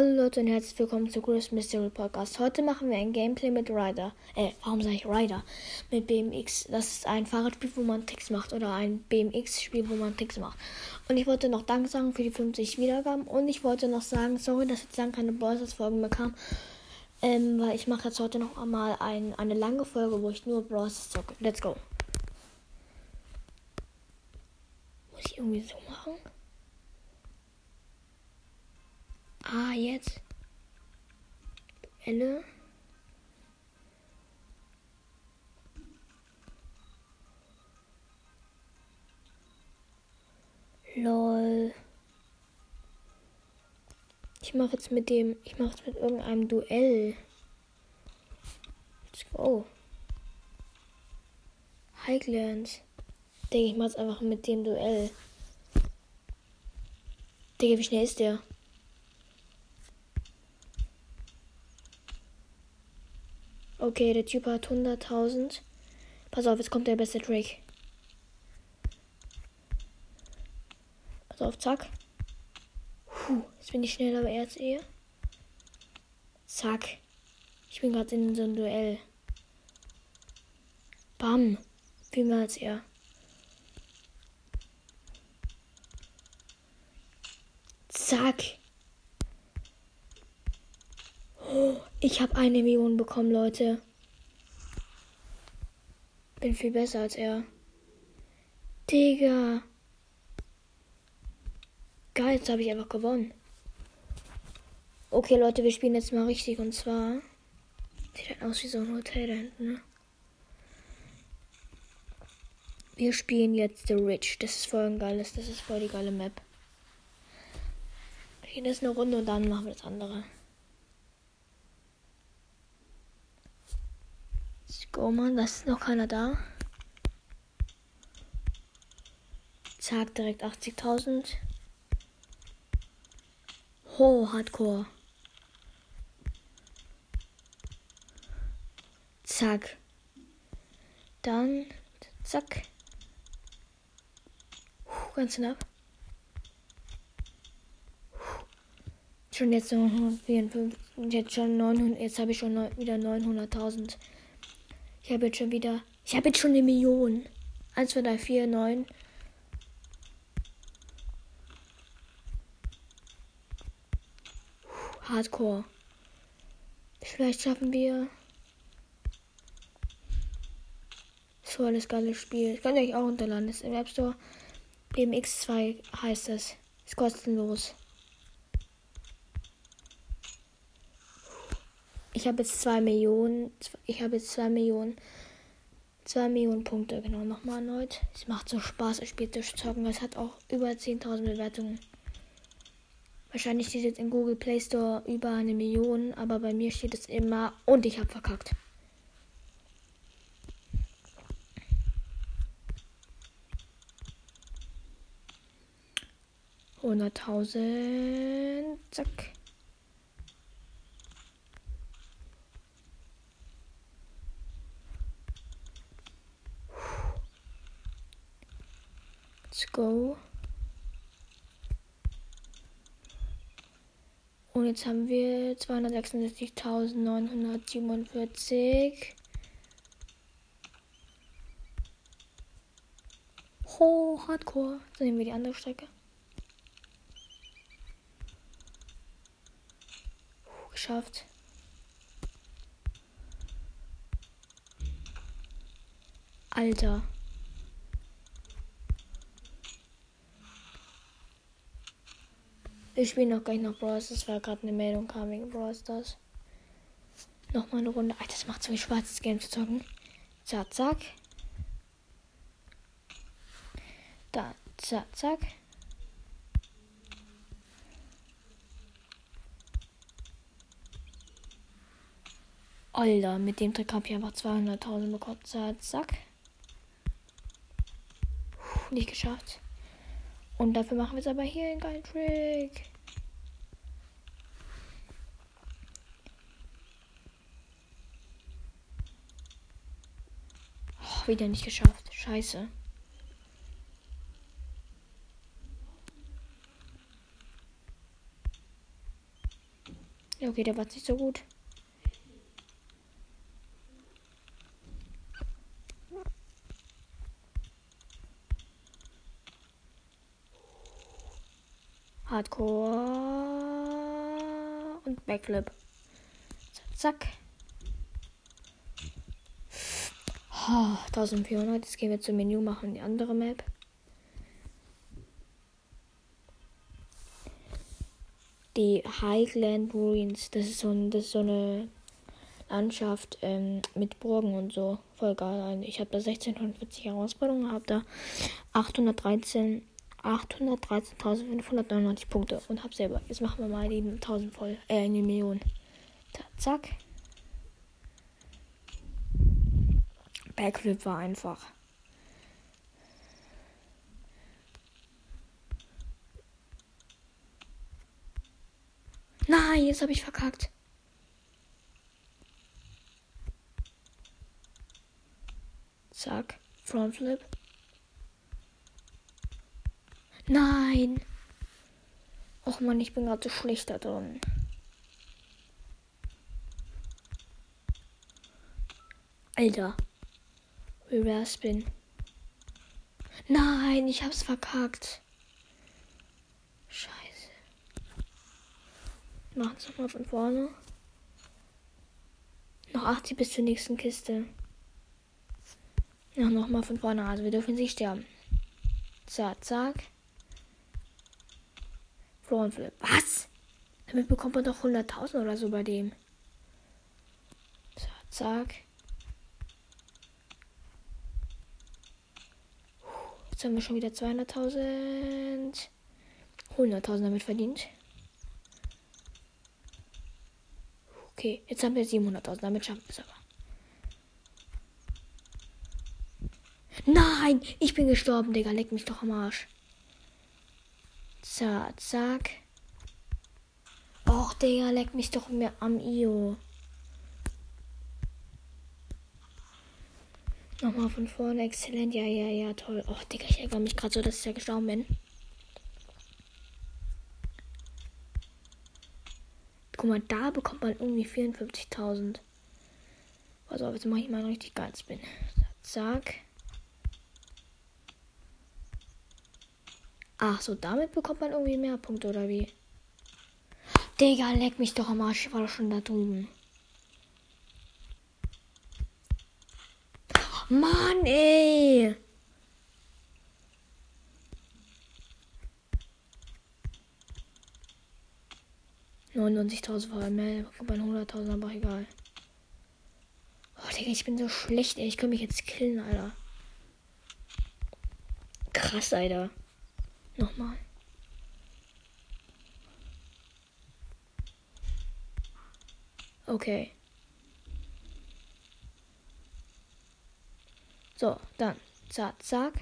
Hallo Leute und herzlich willkommen zu Chris Mystery Podcast. Heute machen wir ein Gameplay mit Ryder. Äh, warum sage ich Ryder? Mit BMX. Das ist ein Fahrradspiel, wo man Tricks macht. Oder ein BMX-Spiel, wo man Tricks macht. Und ich wollte noch Dank sagen für die 50 Wiedergaben. Und ich wollte noch sagen, sorry, dass jetzt lang keine Brawlers-Folgen mehr kamen. Ähm, weil ich mache jetzt heute noch einmal ein, eine lange Folge, wo ich nur Brawlers zocke. Let's go. Muss ich irgendwie so machen? Ah, jetzt. Duelle. Lol. Ich mache jetzt mit dem. Ich mache jetzt mit irgendeinem Duell. Let's go. Highlands. Denke ich mache jetzt einfach mit dem Duell. Digga, wie schnell ist der? Okay, der Typ hat 100.000. Pass auf, jetzt kommt der beste Trick. Pass auf, zack. Puh, jetzt bin ich schneller, aber er ist eher. Zack. Ich bin gerade in so einem Duell. Bam. Viel mehr als er. Zack. Ich habe eine Million bekommen, Leute. Bin viel besser als er. Digga. Geil, jetzt habe ich einfach gewonnen. Okay, Leute, wir spielen jetzt mal richtig. Und zwar. Sieht halt aus wie so ein Hotel da hinten, ne? Wir spielen jetzt The Rich. Das ist voll ein geiles. Das ist voll die geile Map. Das ist eine Runde und dann machen wir das andere. Go, Mann, da ist noch keiner da. Zack, direkt 80.000. Ho, Hardcore. Zack. Dann, zack. Puh, ganz knapp. Schon jetzt 954, jetzt schon 900, jetzt habe ich schon wieder 900.000. Ich habe jetzt schon wieder. Ich habe jetzt schon eine Million. 1, 2, 3, 4, 9. Hardcore. Vielleicht schaffen wir. So alles geiles Spiel. Könnt ihr euch auch runterladen. Das ist im App Store. BMX2 heißt es. Ist kostenlos. Ich habe jetzt 2 Millionen. Ich habe jetzt 2 Millionen. 2 Millionen Punkte, genau, nochmal erneut. Es macht so Spaß, das Spiel zu zocken. Es hat auch über 10.000 Bewertungen. Wahrscheinlich steht jetzt in Google Play Store über eine Million, aber bei mir steht es immer und ich habe verkackt. Hunderttausend, zack. Go. Und jetzt haben wir 266.947. Oh, Hardcore. So nehmen wir die andere Strecke. Puh, geschafft. Alter. Wir spielen noch gleich noch Brawl Das war gerade eine Meldung, kam wegen Brawl Stars. Nochmal eine Runde. Alter, das macht so viel Spaß, das Game zu zocken. Zack, zack. Da, zack, zack. Alter, mit dem Trick habe ich einfach 200.000 bekommen. Zack, zack. Puh, nicht geschafft. Und dafür machen wir jetzt aber hier einen geilen Trick. Oh, wieder nicht geschafft. Scheiße. Okay, der war nicht so gut. Hardcore und Backflip. Zack. Oh, 1400. Jetzt gehen wir zum Menü, machen die andere Map. Die Highland Ruins. Das ist so, das ist so eine Landschaft ähm, mit Burgen und so. Voll geil. Ich habe da 1640 Herausforderungen, habe da 813 813.599 Punkte und habe selber. Jetzt machen wir mal die 1000 voll. Äh, eine Million. Zack. Backflip war einfach. Nein, jetzt habe ich verkackt. Zack. Frontflip. Nein. Och man, ich bin gerade so schlecht da drin. Alter. Reverse Spin. Nein, ich hab's verkackt. Scheiße. Machen's nochmal von vorne. Noch 80 bis zur nächsten Kiste. Ja, nochmal von vorne. Also wir dürfen nicht sterben. Zack, zack. Flip. Was? Damit bekommt man doch 100.000 oder so bei dem. Zack, zack. Jetzt haben wir schon wieder 200.000. 100.000 damit verdient. Okay, jetzt haben wir 700.000. Damit schaffen wir es aber. Nein, ich bin gestorben, Digga. Leck mich doch am Arsch. Zack, zack. Och, Digga, leck mich doch mehr am Io. Nochmal von vorne, exzellent. Ja, ja, ja, toll. Oh, Digga, ich ärgere mich gerade so, dass ich ja gestorben bin. Guck mal, da bekommt man irgendwie 54.000. Also, jetzt mache ich mal einen richtig geilen Spin. Zack. Ach so, damit bekommt man irgendwie mehr Punkte, oder wie? Digga, leck mich doch am Arsch. Ich war doch schon da drüben. Mann, ey. Neunundneunzigtausend war mehr, bei 100.000, aber egal. Oh, Digga, ich bin so schlecht, ey. Ich kann mich jetzt killen, Alter. Krass, Alter. Nochmal. Okay. So, dann zack, zack.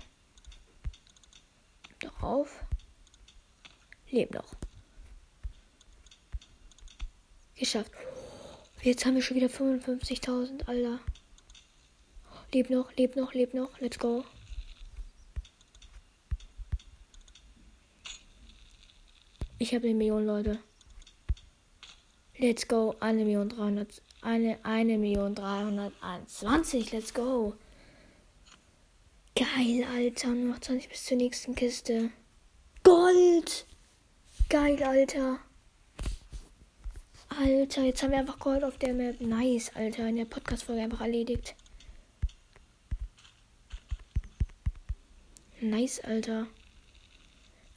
Darauf. Lebt noch. Geschafft. Jetzt haben wir schon wieder 55.000, Alter. Lebt noch, lebt noch, lebt noch. Let's go. Ich habe eine Million, Leute. Let's go. Eine Million 300. Eine, eine Million 321. Let's go. Geil, Alter. Nur noch 20 bis zur nächsten Kiste. Gold! Geil, Alter. Alter, jetzt haben wir einfach Gold auf der Map. Nice, Alter. In der Podcast-Folge einfach erledigt. Nice, Alter.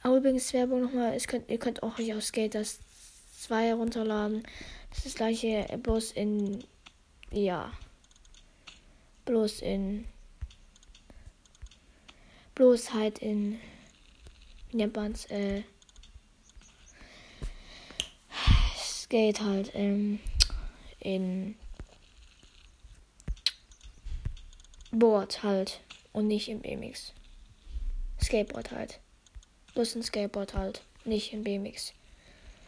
Aber übrigens Werbung nochmal. Könnt, ihr könnt auch euch aus Skaters 2 herunterladen. Das ist das gleiche, bloß in. Ja. Bloß in Bloß halt in. Wie nennt man's? Äh. Skate halt, ähm. In. Board halt. Und nicht im BMX. Skateboard halt. Bloß ein Skateboard halt, nicht ein BMX.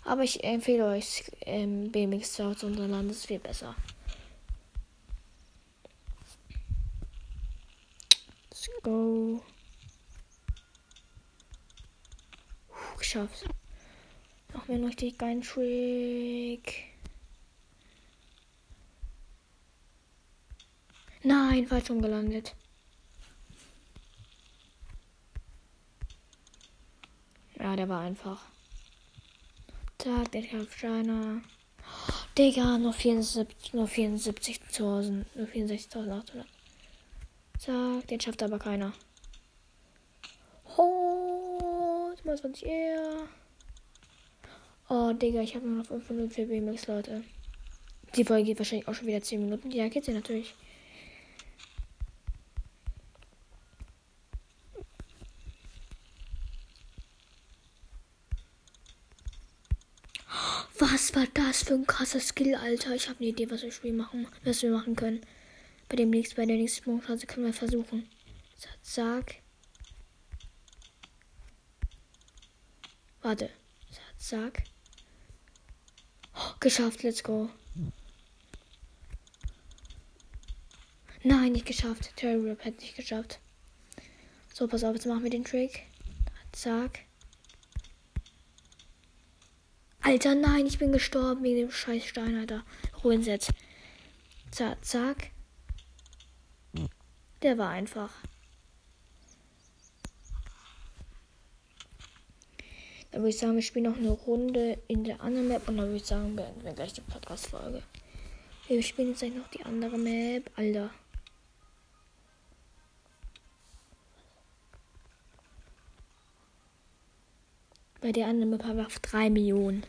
Aber ich empfehle euch, ähm, BMX zu unserem Land ist viel besser. Let's go. Puh, geschafft. Noch mir einen richtig geilen Trick. Nein, falsch umgelandet. Der war einfach. Tag, der Kampfsteiner. Digga, nur 74, nur 74.000, nur 64.800. Zack, den schafft aber keiner. Oh, 22 eher. Oh, Digga, ich habe nur noch 5 Minuten für BMX, Leute. Die Folge geht wahrscheinlich auch schon wieder 10 Minuten. Ja, geht sie natürlich. Was für ein krasser Skill, Alter? Ich habe eine Idee, was wir Spiel machen, was wir machen können. Bei dem nächsten, bei der nächsten Sprungphase können wir versuchen. Zack. Warte. Zack. Oh, geschafft, let's go. Nein, nicht geschafft. Terry Rip hat nicht geschafft. So, pass auf, jetzt machen wir den Trick. Zack. Alter, nein, ich bin gestorben wegen dem scheiß Stein, Alter. Ruinset. Zack, zack. Der war einfach. Dann würde ich sagen, wir spielen noch eine Runde in der anderen Map und dann würde ich sagen, beenden wir gleich die Podcast-Folge. Wir spielen jetzt gleich noch die andere Map. Alter. Bei der anderen Map haben wir auf 3 Millionen.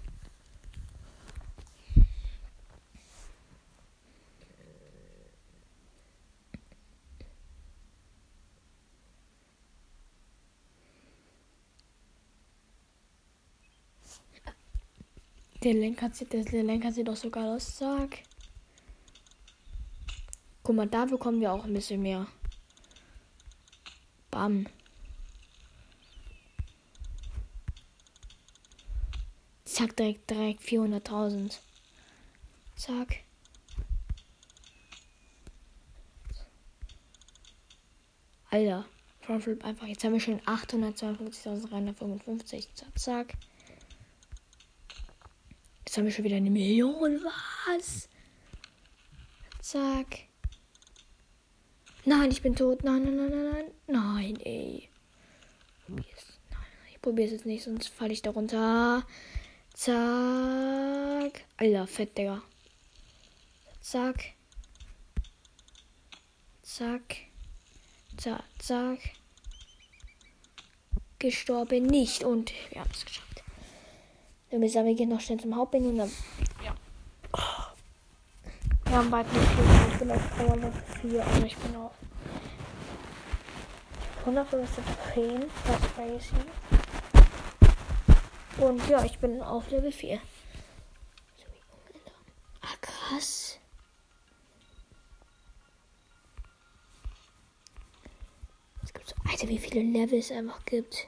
Der Lenker sieht, der Lenker sieht doch so geil aus. Zack. Guck mal, da bekommen wir auch ein bisschen mehr. Bam. Zack, direkt, direkt 400.000. Zack. Alter. Frontflip einfach. Jetzt haben wir schon 852.355. Zack, zack. Jetzt haben wir schon wieder eine Million. Was? Zack. Nein, ich bin tot. Nein, nein, nein, nein, nein. Nein, ey. Ich probiere es jetzt nicht, sonst falle ich da runter. Zack. Alter, fett, Digga. Zack. Zack. Zack, zack. Gestorben nicht. Und wir haben es geschafft. Dann wir sagen, wir gehen noch schnell zum Hauptmenü und dann. Ja. Wir haben bald nicht viel. Ich bin auf Power Level 4, aber ich bin. 150 Trophäen. Das ist crazy. Und ja, ich bin auf Level 4. Ah, krass. Es gibt so, Alter, wie viele Level es einfach gibt.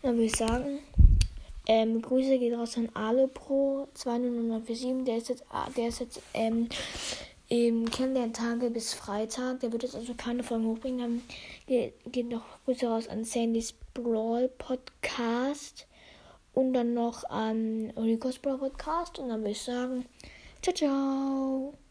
Dann würde ich sagen, ähm, Grüße geht raus an Alopro 20947. Der ist jetzt, ah, der ist jetzt ähm, im Kennenlerntage bis Freitag. Der wird jetzt also keine Folgen hochbringen. Dann geht, geht noch Grüße raus an Sandys Brawl Podcast. Und dann noch an Ricos Brawl Podcast. Und dann würde ich sagen, ciao, ciao.